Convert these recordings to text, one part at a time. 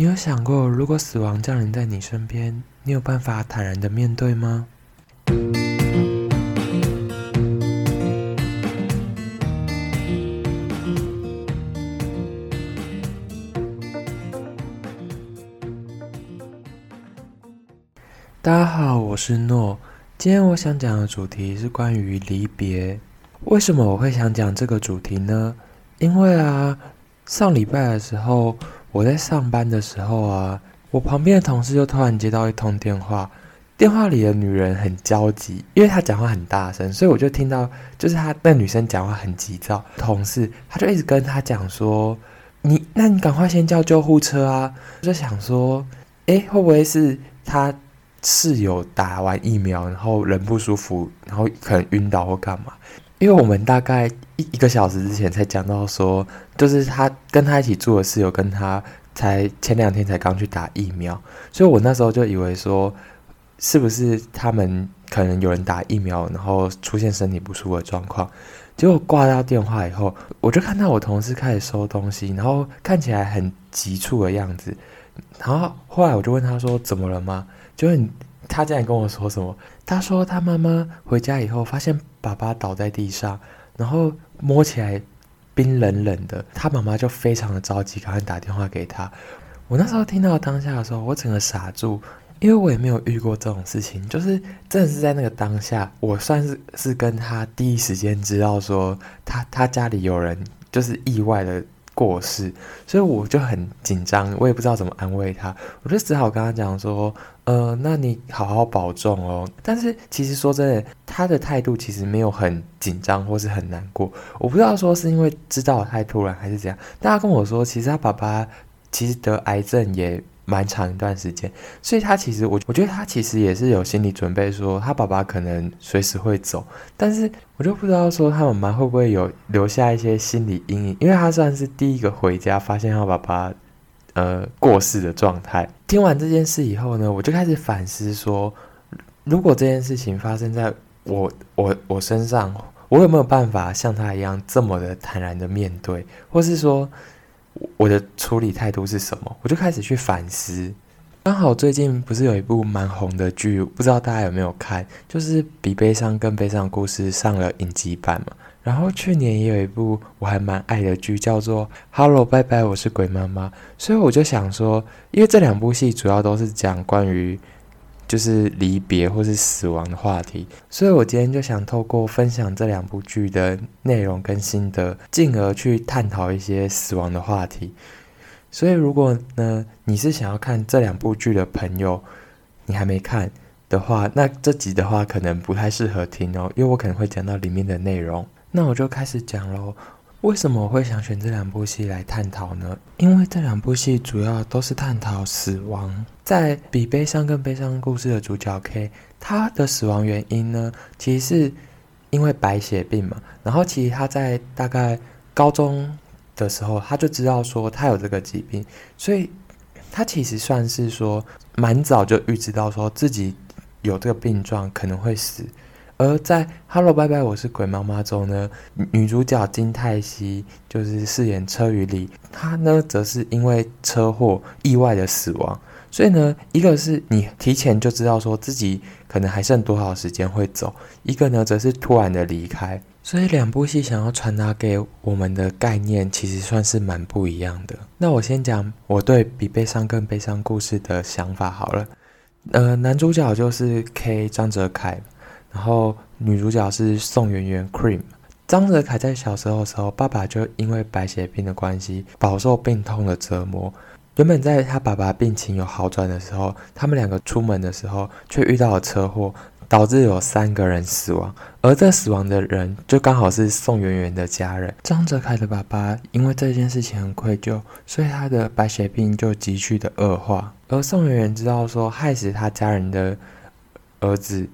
你有想过，如果死亡降临在你身边，你有办法坦然的面对吗？大家好，我是诺。今天我想讲的主题是关于离别。为什么我会想讲这个主题呢？因为啊，上礼拜的时候，我在上班的时候啊，我旁边的同事就突然接到一通电话，电话里的女人很焦急，因为她讲话很大声，所以我就听到，就是她那女生讲话很急躁。同事他就一直跟她讲说：“你，那你赶快先叫救护车啊！”我就想说：“诶，会不会是她？”室友打完疫苗，然后人不舒服，然后可能晕倒或干嘛？因为我们大概一一个小时之前才讲到说，就是他跟他一起住的室友跟他才前两天才刚去打疫苗，所以我那时候就以为说，是不是他们可能有人打疫苗，然后出现身体不舒服的状况？结果挂掉电话以后，我就看到我同事开始收东西，然后看起来很急促的样子，然后后来我就问他说：“怎么了吗？”就你，他竟然跟我说什么？他说他妈妈回家以后发现爸爸倒在地上，然后摸起来冰冷冷的。他妈妈就非常的着急，赶快打电话给他。我那时候听到当下的时候，我整个傻住，因为我也没有遇过这种事情。就是真的是在那个当下，我算是是跟他第一时间知道说他他家里有人就是意外的。过世，所以我就很紧张，我也不知道怎么安慰他，我就只好跟他讲说，呃，那你好好保重哦。但是其实说真的，他的态度其实没有很紧张或是很难过，我不知道说是因为知道太突然还是怎样。但他跟我说，其实他爸爸其实得癌症也。蛮长一段时间，所以他其实我我觉得他其实也是有心理准备，说他爸爸可能随时会走，但是我就不知道说他妈妈会不会有留下一些心理阴影，因为他算是第一个回家发现他爸爸呃过世的状态。听完这件事以后呢，我就开始反思说，如果这件事情发生在我我我身上，我有没有办法像他一样这么的坦然的面对，或是说？我的处理态度是什么？我就开始去反思。刚好最近不是有一部蛮红的剧，不知道大家有没有看？就是比悲伤更悲伤的故事上了影集版嘛。然后去年也有一部我还蛮爱的剧，叫做《Hello 拜拜，我是鬼妈妈》。所以我就想说，因为这两部戏主要都是讲关于。就是离别或是死亡的话题，所以我今天就想透过分享这两部剧的内容跟心得，进而去探讨一些死亡的话题。所以如果呢，你是想要看这两部剧的朋友，你还没看的话，那这集的话可能不太适合听哦，因为我可能会讲到里面的内容。那我就开始讲喽。为什么我会想选这两部戏来探讨呢？因为这两部戏主要都是探讨死亡。在比悲伤更悲伤故事的主角 K，他的死亡原因呢，其实是因为白血病嘛。然后其实他在大概高中的时候，他就知道说他有这个疾病，所以他其实算是说蛮早就预知到说自己有这个病状可能会死。而在《Hello 拜拜，我是鬼妈妈》中呢，女主角金泰熙就是饰演车鱼里，她呢则是因为车祸意外的死亡。所以呢，一个是你提前就知道说自己可能还剩多少时间会走，一个呢则是突然的离开。所以两部戏想要传达给我们的概念，其实算是蛮不一样的。那我先讲我对比悲伤更悲伤故事的想法好了。呃，男主角就是 K 张哲凯。然后女主角是宋媛媛 Cream。张哲凯在小时候的时候，爸爸就因为白血病的关系，饱受病痛的折磨。原本在他爸爸病情有好转的时候，他们两个出门的时候，却遇到了车祸，导致有三个人死亡。而这死亡的人，就刚好是宋媛媛的家人。张哲凯的爸爸因为这件事情很愧疚，所以他的白血病就急剧的恶化。而宋媛媛知道说害死他家人的儿子。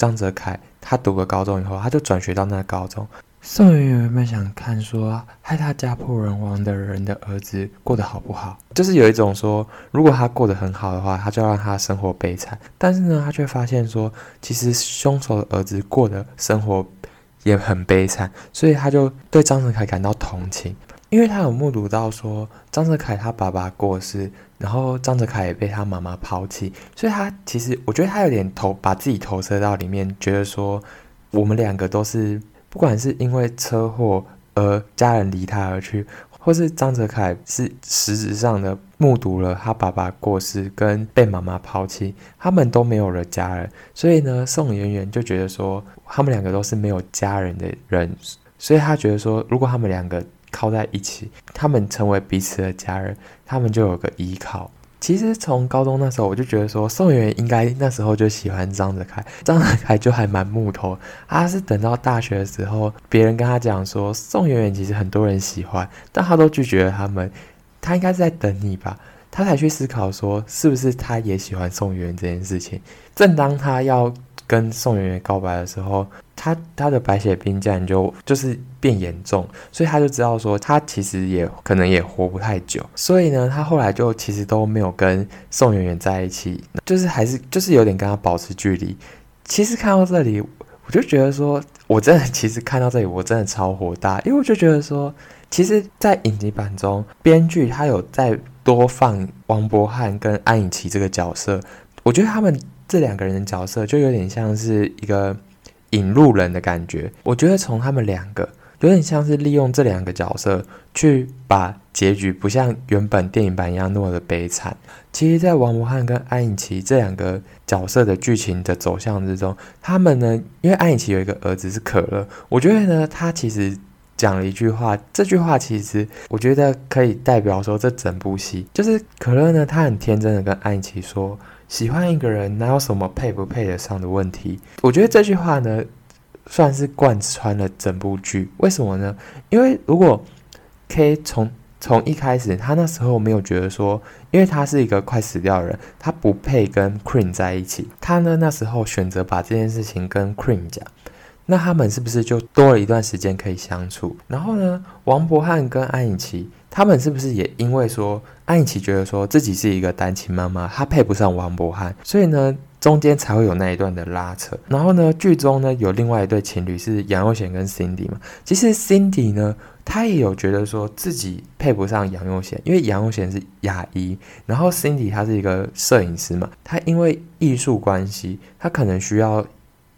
张哲凯，他读了高中以后，他就转学到那个高中。宋媛媛原本想看说，害他家破人亡的人的儿子过得好不好，就是有一种说，如果他过得很好的话，他就让他生活悲惨。但是呢，他却发现说，其实凶手的儿子过的生活也很悲惨，所以他就对张哲凯感到同情。因为他有目睹到说张哲凯他爸爸过世，然后张哲凯也被他妈妈抛弃，所以他其实我觉得他有点投把自己投射到里面，觉得说我们两个都是不管是因为车祸而家人离他而去。或是张哲凯是实质上的目睹了他爸爸过世跟被妈妈抛弃，他们都没有了家人，所以呢，宋媛媛就觉得说他们两个都是没有家人的人，所以他觉得说如果他们两个靠在一起，他们成为彼此的家人，他们就有个依靠。其实从高中那时候我就觉得说，宋媛媛应该那时候就喜欢张哲凯，张哲凯就还蛮木头。他是等到大学的时候，别人跟他讲说，宋媛媛其实很多人喜欢，但他都拒绝了他们。他应该是在等你吧，他才去思考说，是不是他也喜欢宋媛媛这件事情。正当他要跟宋媛媛告白的时候，他他的白血病竟然就就是变严重，所以他就知道说他其实也可能也活不太久，所以呢，他后来就其实都没有跟宋媛媛在一起，就是还是就是有点跟他保持距离。其实看到这里，我就觉得说，我真的其实看到这里，我真的超火大，因为我就觉得说，其实，在影集版中，编剧他有再多放王柏翰跟安以琪这个角色，我觉得他们这两个人的角色就有点像是一个。引路人的感觉，我觉得从他们两个有点像是利用这两个角色去把结局不像原本电影版一样那么的悲惨。其实，在王博翰跟安以琪这两个角色的剧情的走向之中，他们呢，因为安以琪有一个儿子是可乐，我觉得呢，他其实讲了一句话，这句话其实我觉得可以代表说这整部戏，就是可乐呢，他很天真的跟安琪说。喜欢一个人哪有什么配不配得上的问题？我觉得这句话呢，算是贯穿了整部剧。为什么呢？因为如果 K 从从一开始他那时候没有觉得说，因为他是一个快死掉的人，他不配跟 Queen 在一起。他呢那时候选择把这件事情跟 Queen 讲，那他们是不是就多了一段时间可以相处？然后呢，王博翰跟安以琪。他们是不是也因为说安以琪觉得说自己是一个单亲妈妈，她配不上王博翰，所以呢中间才会有那一段的拉扯。然后呢剧中呢有另外一对情侣是杨佑贤跟 Cindy 嘛，其实 Cindy 呢她也有觉得说自己配不上杨佑贤，因为杨佑贤是牙医，然后 Cindy 她是一个摄影师嘛，她因为艺术关系，她可能需要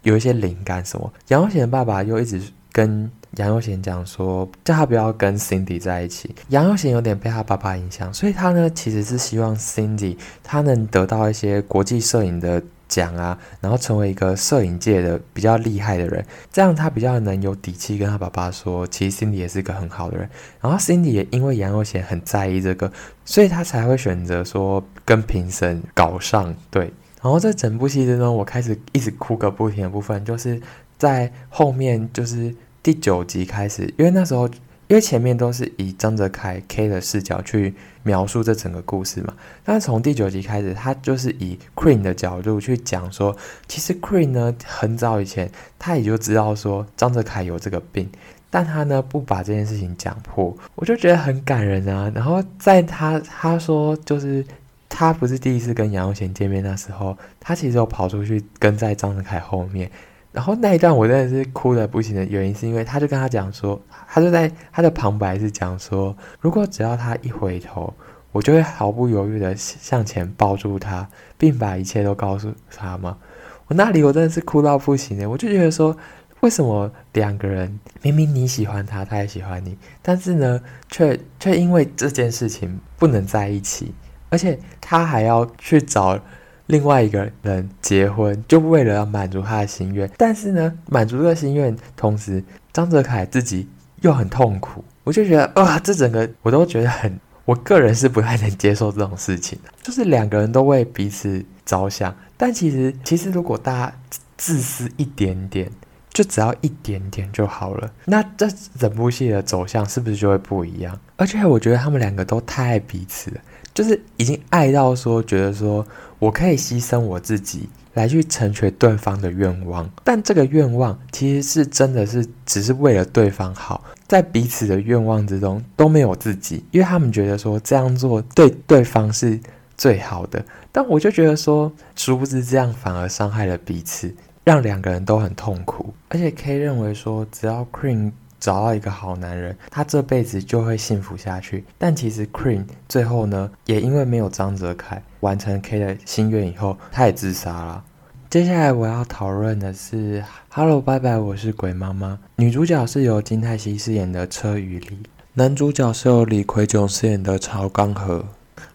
有一些灵感什么。杨佑贤的爸爸又一直跟。杨佑贤讲说，叫他不要跟 Cindy 在一起。杨佑贤有点被他爸爸影响，所以他呢其实是希望 Cindy 他能得到一些国际摄影的奖啊，然后成为一个摄影界的比较厉害的人，这样他比较能有底气跟他爸爸说，其实 Cindy 也是一个很好的人。然后 Cindy 也因为杨佑贤很在意这个，所以他才会选择说跟评审搞上。对，然后在整部戏之中，我开始一直哭个不停的部分，就是在后面就是。第九集开始，因为那时候，因为前面都是以张哲凯 K 的视角去描述这整个故事嘛，但是从第九集开始，他就是以 Queen 的角度去讲说，其实 Queen 呢，很早以前他也就知道说张哲凯有这个病，但他呢不把这件事情讲破，我就觉得很感人啊。然后在他他说就是他不是第一次跟杨祐贤见面那时候，他其实有跑出去跟在张哲凯后面。然后那一段我真的是哭得不行的原因，是因为他就跟他讲说，他就在他的旁白是讲说，如果只要他一回头，我就会毫不犹豫地向前抱住他，并把一切都告诉他吗？我那里我真的是哭到不行的，我就觉得说，为什么两个人明明你喜欢他，他也喜欢你，但是呢，却却因为这件事情不能在一起，而且他还要去找。另外一个人结婚，就为了要满足他的心愿，但是呢，满足这个心愿，同时张哲凯自己又很痛苦，我就觉得哇，这整个我都觉得很，我个人是不太能接受这种事情，就是两个人都为彼此着想，但其实其实如果大家自私一点点，就只要一点点就好了，那这整部戏的走向是不是就会不一样？而且我觉得他们两个都太彼此了。就是已经爱到说，觉得说我可以牺牲我自己来去成全对方的愿望，但这个愿望其实是真的是只是为了对方好，在彼此的愿望之中都没有自己，因为他们觉得说这样做对对方是最好的，但我就觉得说，殊不知这样反而伤害了彼此，让两个人都很痛苦，而且 K 认为说，只要 Cream 找到一个好男人，他这辈子就会幸福下去。但其实 Cream 最后呢，也因为没有张泽凯完成 K 的心愿以后，他也自杀了。接下来我要讨论的是，Hello，拜拜，我是鬼妈妈。女主角是由金泰熙饰演的车雨梨，男主角是由李奎炯饰演的曹刚和。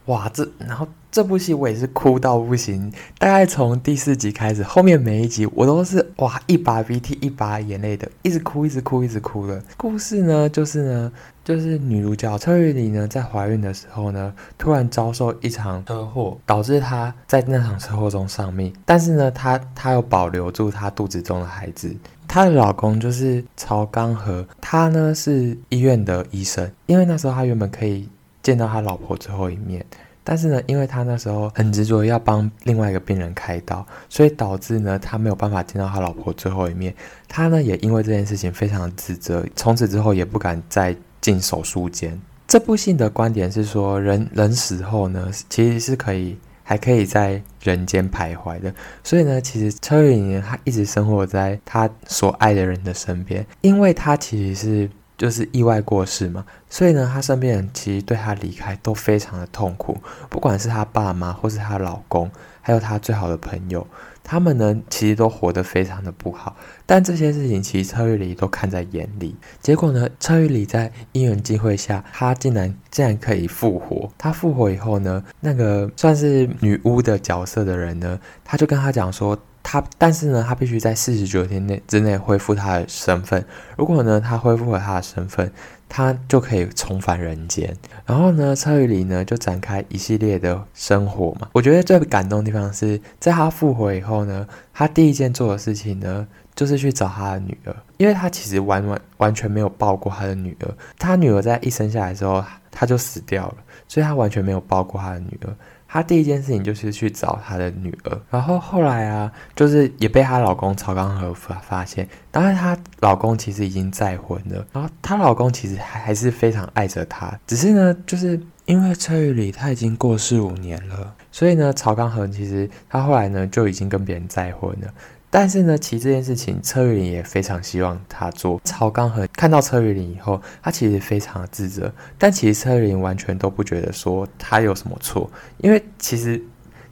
哇，这然后。这部戏我也是哭到不行，大概从第四集开始，后面每一集我都是哇一把鼻涕一把眼泪的，一直哭一直哭一直哭的。故事呢，就是呢，就是女主角车玉里呢在怀孕的时候呢，突然遭受一场车祸，导致她在那场车祸中丧命。但是呢，她她有保留住她肚子中的孩子。她的老公就是曹刚和，他呢是医院的医生，因为那时候他原本可以见到他老婆最后一面。但是呢，因为他那时候很执着要帮另外一个病人开刀，所以导致呢他没有办法见到他老婆最后一面。他呢也因为这件事情非常自责，从此之后也不敢再进手术间。这部戏的观点是说，人人死后呢，其实是可以还可以在人间徘徊的。所以呢，其实车玉里他一直生活在他所爱的人的身边，因为他其实是。就是意外过世嘛，所以呢，他身边人其实对他离开都非常的痛苦，不管是他爸妈，或是他老公，还有他最好的朋友，他们呢其实都活得非常的不好。但这些事情其实车玉里都看在眼里。结果呢，车玉里在因缘机会下，他竟然竟然可以复活。他复活以后呢，那个算是女巫的角色的人呢，他就跟他讲说。他，但是呢，他必须在四十九天内之内恢复他的身份。如果呢，他恢复了他的身份，他就可以重返人间。然后呢，车玉里呢就展开一系列的生活嘛。我觉得最感动的地方是在他复活以后呢，他第一件做的事情呢，就是去找他的女儿，因为他其实完完完全没有抱过他的女儿。他女儿在一生下来的时候，他就死掉了，所以他完全没有抱过他的女儿。她第一件事情就是去找她的女儿，然后后来啊，就是也被她老公曹刚和发发现，当然她老公其实已经再婚了，然后她老公其实还还是非常爱着她，只是呢，就是因为崔玉里她已经过世五年了，所以呢，曹刚和其实她后来呢就已经跟别人再婚了。但是呢，其实这件事情，车玉里也非常希望他做。曹刚和看到车玉里以后，他其实非常的自责，但其实车玉里完全都不觉得说他有什么错，因为其实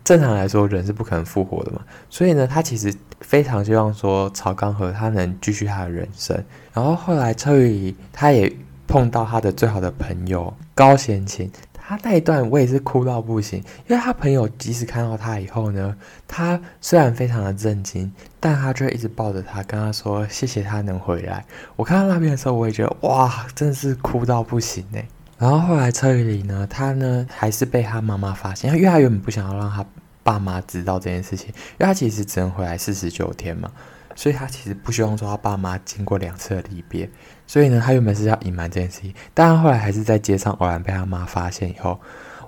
正常来说，人是不可能复活的嘛。所以呢，他其实非常希望说曹刚和他能继续他的人生。然后后来车玉里他也碰到他的最好的朋友高贤琴。他那一段我也是哭到不行，因为他朋友即使看到他以后呢，他虽然非常的震惊，但他却一直抱着他，跟他说谢谢他能回来。我看到那边的时候，我也觉得哇，真的是哭到不行哎。然后后来车玉里呢，他呢还是被他妈妈发现，因为他原本不想要让他爸妈知道这件事情，因为他其实只能回来四十九天嘛。所以他其实不希望说他爸妈经过两次的离别，所以呢，他原本是要隐瞒这件事情，但后来还是在街上偶然被他妈发现以后，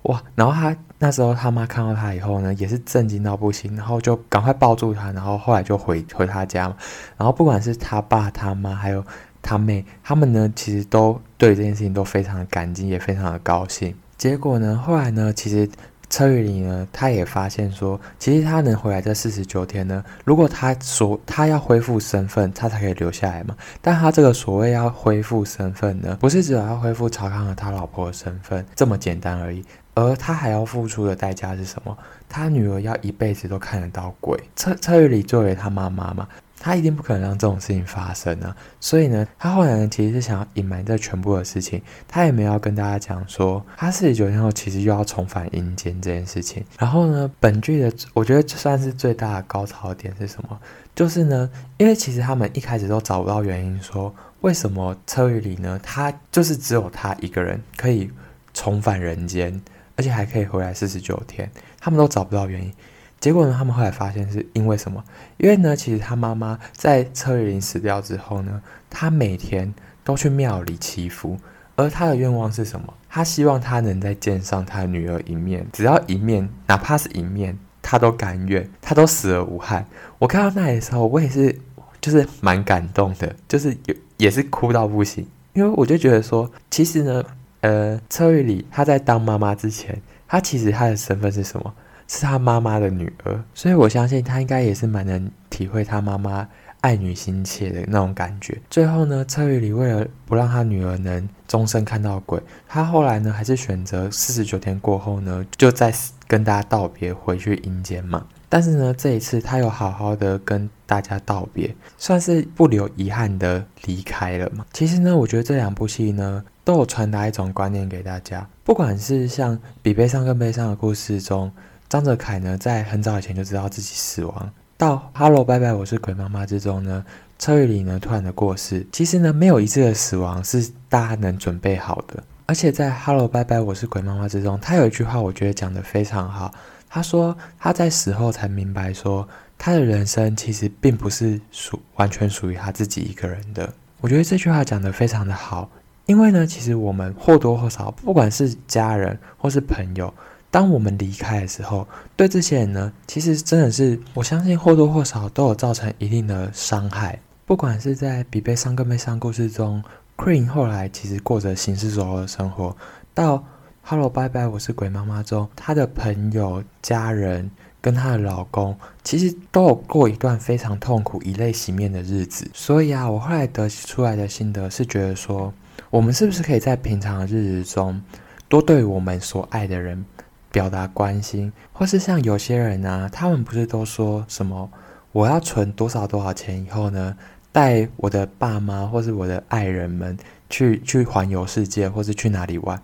哇！然后他那时候他妈看到他以后呢，也是震惊到不行，然后就赶快抱住他，然后后来就回回他家嘛。然后不管是他爸、他妈还有他妹，他们呢其实都对这件事情都非常的感激，也非常的高兴。结果呢，后来呢，其实。车玉里呢，他也发现说，其实他能回来这四十九天呢，如果他说他要恢复身份，他才可以留下来嘛。但他这个所谓要恢复身份呢，不是只有要恢复曹康和他老婆的身份这么简单而已，而他还要付出的代价是什么？他女儿要一辈子都看得到鬼。车车玉里作为他妈妈嘛。他一定不可能让这种事情发生啊！所以呢，他后来呢，其实是想要隐瞒这全部的事情，他也没有跟大家讲说，他四十九天后其实又要重返阴间这件事情。然后呢，本剧的我觉得算是最大的高潮点是什么？就是呢，因为其实他们一开始都找不到原因，说为什么车玉里呢，他就是只有他一个人可以重返人间，而且还可以回来四十九天，他们都找不到原因。结果呢，他们后来发现是因为什么？因为呢，其实他妈妈在车玉里死掉之后呢，他每天都去庙里祈福，而他的愿望是什么？他希望他能再见上他女儿一面，只要一面，哪怕是一面，他都甘愿，他都死而无憾。我看到那里的时候，我也是，就是蛮感动的，就是也也是哭到不行，因为我就觉得说，其实呢，呃，车玉里他在当妈妈之前，他其实他的身份是什么？是他妈妈的女儿，所以我相信他应该也是蛮能体会他妈妈爱女心切的那种感觉。最后呢，车玉里为了不让他女儿能终身看到鬼，他后来呢还是选择四十九天过后呢，就再跟大家道别，回去阴间嘛。但是呢，这一次他有好好的跟大家道别，算是不留遗憾的离开了嘛。其实呢，我觉得这两部戏呢，都有传达一种观念给大家，不管是像《比悲伤更悲伤的故事》中，张哲凯呢在很早以前就知道自己死亡，到《哈喽拜拜我是鬼妈妈》之中呢，车玉里呢突然的过世，其实呢没有一次的死亡是大家能准备好的。而且在《哈喽拜拜我是鬼妈妈》之中，他有一句话我觉得讲得非常好。他说他在死后才明白，说他的人生其实并不是属完全属于他自己一个人的。我觉得这句话讲得非常的好，因为呢，其实我们或多或少，不管是家人或是朋友，当我们离开的时候，对这些人呢，其实真的是我相信或多或少都有造成一定的伤害。不管是在比悲伤更悲伤故事中，Queen 后来其实过着行尸走肉的生活，到。Hello，拜拜，我是鬼妈妈中，她的朋友、家人跟她的老公，其实都有过一段非常痛苦、以泪洗面的日子。所以啊，我后来得出来的心得是觉得说，我们是不是可以在平常的日子中，多对我们所爱的人表达关心，或是像有些人啊，他们不是都说什么，我要存多少多少钱以后呢，带我的爸妈或是我的爱人们去去环游世界，或是去哪里玩。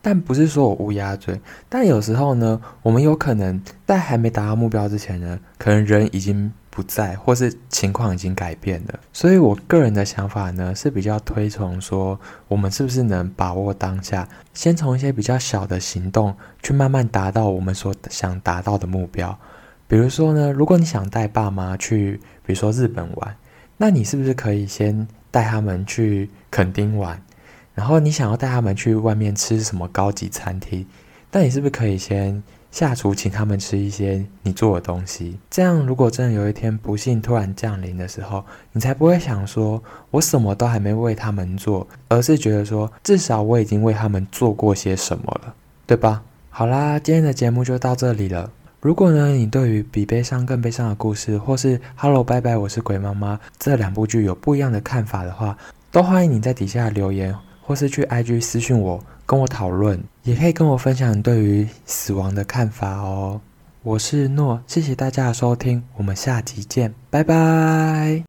但不是说我乌鸦嘴，但有时候呢，我们有可能在还没达到目标之前呢，可能人已经不在，或是情况已经改变了。所以我个人的想法呢，是比较推崇说，我们是不是能把握当下，先从一些比较小的行动，去慢慢达到我们所想达到的目标。比如说呢，如果你想带爸妈去，比如说日本玩，那你是不是可以先带他们去垦丁玩？然后你想要带他们去外面吃什么高级餐厅，那你是不是可以先下厨请他们吃一些你做的东西？这样如果真的有一天不幸突然降临的时候，你才不会想说我什么都还没为他们做，而是觉得说至少我已经为他们做过些什么了，对吧？好啦，今天的节目就到这里了。如果呢，你对于比悲伤更悲伤的故事，或是 Hello 拜拜我是鬼妈妈这两部剧有不一样的看法的话，都欢迎你在底下留言。或是去 IG 私讯我，跟我讨论，也可以跟我分享你对于死亡的看法哦。我是诺，谢谢大家的收听，我们下集见，拜拜。